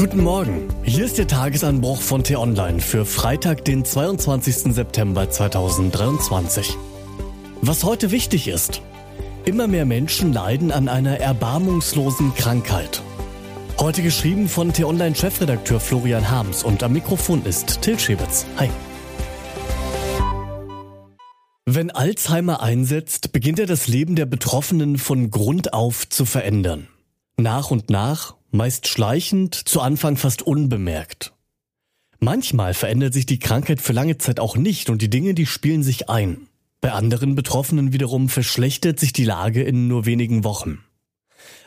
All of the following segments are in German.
Guten Morgen. Hier ist der Tagesanbruch von T-Online für Freitag, den 22. September 2023. Was heute wichtig ist. Immer mehr Menschen leiden an einer erbarmungslosen Krankheit. Heute geschrieben von T-Online-Chefredakteur Florian Harms und am Mikrofon ist Till Schäbitz. Hi. Wenn Alzheimer einsetzt, beginnt er das Leben der Betroffenen von Grund auf zu verändern. Nach und nach meist schleichend, zu Anfang fast unbemerkt. Manchmal verändert sich die Krankheit für lange Zeit auch nicht und die Dinge, die spielen sich ein. Bei anderen Betroffenen wiederum verschlechtert sich die Lage in nur wenigen Wochen.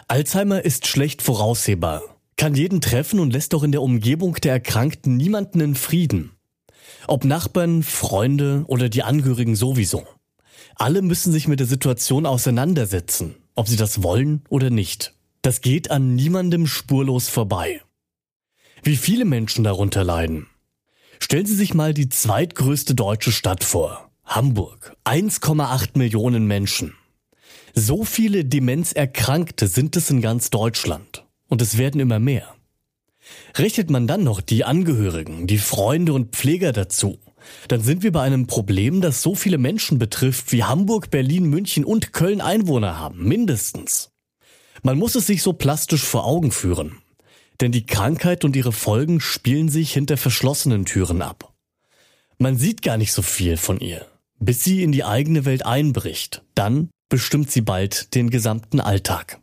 Alzheimer ist schlecht voraussehbar, kann jeden treffen und lässt auch in der Umgebung der Erkrankten niemanden in Frieden. Ob Nachbarn, Freunde oder die Angehörigen sowieso. Alle müssen sich mit der Situation auseinandersetzen, ob sie das wollen oder nicht. Das geht an niemandem spurlos vorbei. Wie viele Menschen darunter leiden. Stellen Sie sich mal die zweitgrößte deutsche Stadt vor. Hamburg. 1,8 Millionen Menschen. So viele Demenzerkrankte sind es in ganz Deutschland. Und es werden immer mehr. Rechnet man dann noch die Angehörigen, die Freunde und Pfleger dazu, dann sind wir bei einem Problem, das so viele Menschen betrifft, wie Hamburg, Berlin, München und Köln Einwohner haben, mindestens. Man muss es sich so plastisch vor Augen führen. Denn die Krankheit und ihre Folgen spielen sich hinter verschlossenen Türen ab. Man sieht gar nicht so viel von ihr, bis sie in die eigene Welt einbricht. Dann bestimmt sie bald den gesamten Alltag.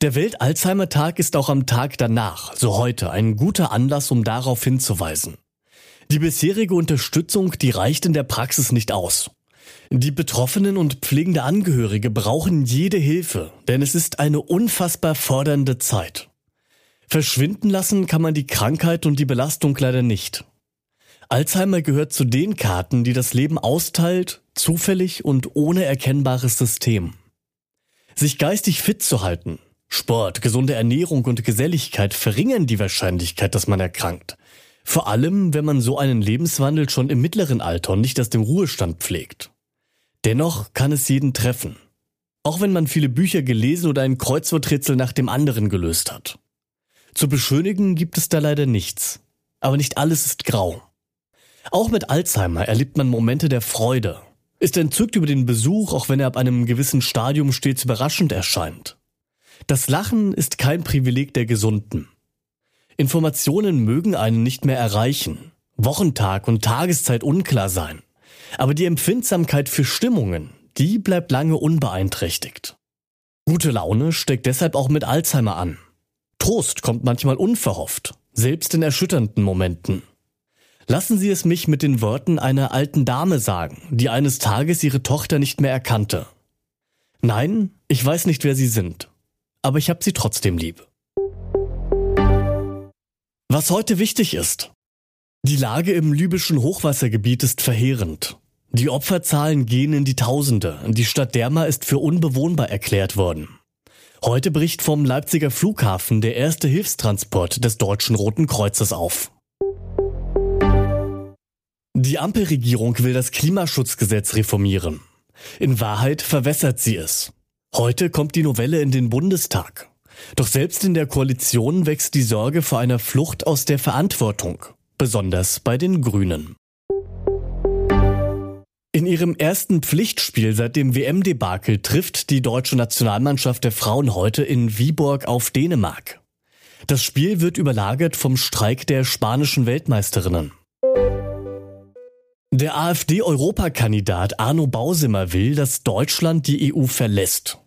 Der Welt-Alzheimer-Tag ist auch am Tag danach, so heute, ein guter Anlass, um darauf hinzuweisen. Die bisherige Unterstützung, die reicht in der Praxis nicht aus. Die Betroffenen und pflegende Angehörige brauchen jede Hilfe, denn es ist eine unfassbar fordernde Zeit. Verschwinden lassen kann man die Krankheit und die Belastung leider nicht. Alzheimer gehört zu den Karten, die das Leben austeilt, zufällig und ohne erkennbares System. Sich geistig fit zu halten, Sport, gesunde Ernährung und Geselligkeit verringern die Wahrscheinlichkeit, dass man erkrankt. Vor allem, wenn man so einen Lebenswandel schon im mittleren Alter und nicht erst im Ruhestand pflegt. Dennoch kann es jeden treffen. Auch wenn man viele Bücher gelesen oder ein Kreuzworträtsel nach dem anderen gelöst hat. Zu beschönigen gibt es da leider nichts. Aber nicht alles ist grau. Auch mit Alzheimer erlebt man Momente der Freude, ist entzückt über den Besuch, auch wenn er ab einem gewissen Stadium stets überraschend erscheint. Das Lachen ist kein Privileg der Gesunden. Informationen mögen einen nicht mehr erreichen, Wochentag und Tageszeit unklar sein. Aber die Empfindsamkeit für Stimmungen, die bleibt lange unbeeinträchtigt. Gute Laune steckt deshalb auch mit Alzheimer an. Trost kommt manchmal unverhofft, selbst in erschütternden Momenten. Lassen Sie es mich mit den Worten einer alten Dame sagen, die eines Tages ihre Tochter nicht mehr erkannte. Nein, ich weiß nicht, wer Sie sind, aber ich habe Sie trotzdem lieb. Was heute wichtig ist. Die Lage im libyschen Hochwassergebiet ist verheerend. Die Opferzahlen gehen in die Tausende. Die Stadt Derma ist für unbewohnbar erklärt worden. Heute bricht vom Leipziger Flughafen der erste Hilfstransport des Deutschen Roten Kreuzes auf. Die Ampelregierung will das Klimaschutzgesetz reformieren. In Wahrheit verwässert sie es. Heute kommt die Novelle in den Bundestag. Doch selbst in der Koalition wächst die Sorge vor einer Flucht aus der Verantwortung, besonders bei den Grünen. In ihrem ersten Pflichtspiel seit dem WM-Debakel trifft die deutsche Nationalmannschaft der Frauen heute in Viborg auf Dänemark. Das Spiel wird überlagert vom Streik der spanischen Weltmeisterinnen. Der AfD-Europakandidat Arno Bausimmer will, dass Deutschland die EU verlässt.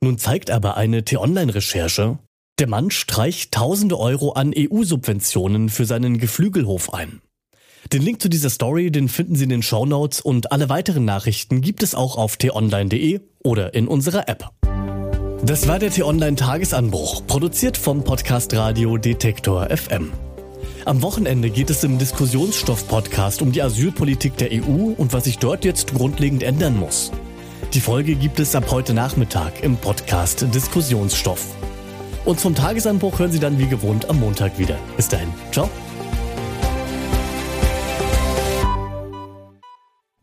Nun zeigt aber eine T-Online-Recherche, der Mann streicht tausende Euro an EU-Subventionen für seinen Geflügelhof ein. Den Link zu dieser Story, den finden Sie in den Show Notes und alle weiteren Nachrichten gibt es auch auf t-online.de oder in unserer App. Das war der T-Online Tagesanbruch, produziert vom Podcast Radio Detektor FM. Am Wochenende geht es im Diskussionsstoff-Podcast um die Asylpolitik der EU und was sich dort jetzt grundlegend ändern muss. Die Folge gibt es ab heute Nachmittag im Podcast Diskussionsstoff. Und zum Tagesanbruch hören Sie dann wie gewohnt am Montag wieder. Bis dahin. Ciao.